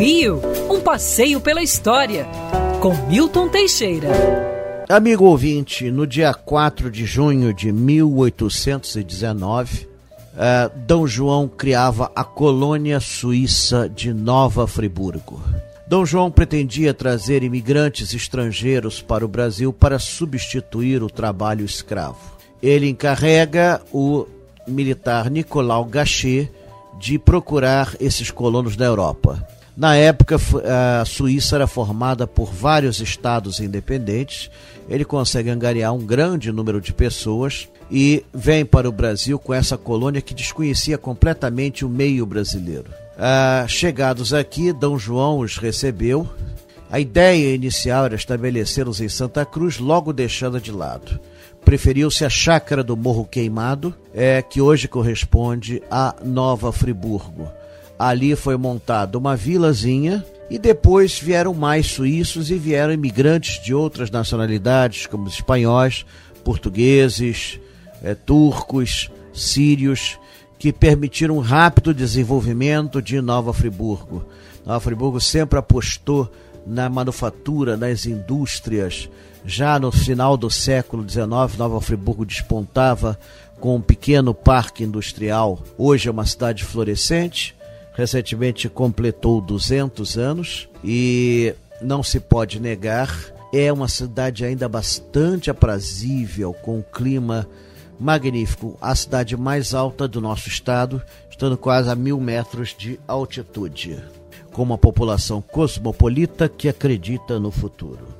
Rio, um passeio pela história, com Milton Teixeira. Amigo ouvinte, no dia 4 de junho de 1819, uh, Dom João criava a colônia suíça de Nova Friburgo. Dom João pretendia trazer imigrantes estrangeiros para o Brasil para substituir o trabalho escravo. Ele encarrega o militar Nicolau Gachet de procurar esses colonos da Europa. Na época, a Suíça era formada por vários estados independentes. Ele consegue angariar um grande número de pessoas e vem para o Brasil com essa colônia que desconhecia completamente o meio brasileiro. Ah, chegados aqui, D. João os recebeu. A ideia inicial era estabelecê-los em Santa Cruz, logo deixando de lado. Preferiu-se a chácara do Morro Queimado, é, que hoje corresponde a Nova Friburgo. Ali foi montada uma vilazinha e depois vieram mais suíços e vieram imigrantes de outras nacionalidades, como os espanhóis, portugueses, é, turcos, sírios que permitiram um rápido desenvolvimento de Nova Friburgo. Nova Friburgo sempre apostou na manufatura, nas indústrias. Já no final do século XIX, Nova Friburgo despontava com um pequeno parque industrial. Hoje é uma cidade florescente. Recentemente completou 200 anos e não se pode negar, é uma cidade ainda bastante aprazível, com um clima magnífico, a cidade mais alta do nosso estado, estando quase a mil metros de altitude, com uma população cosmopolita que acredita no futuro.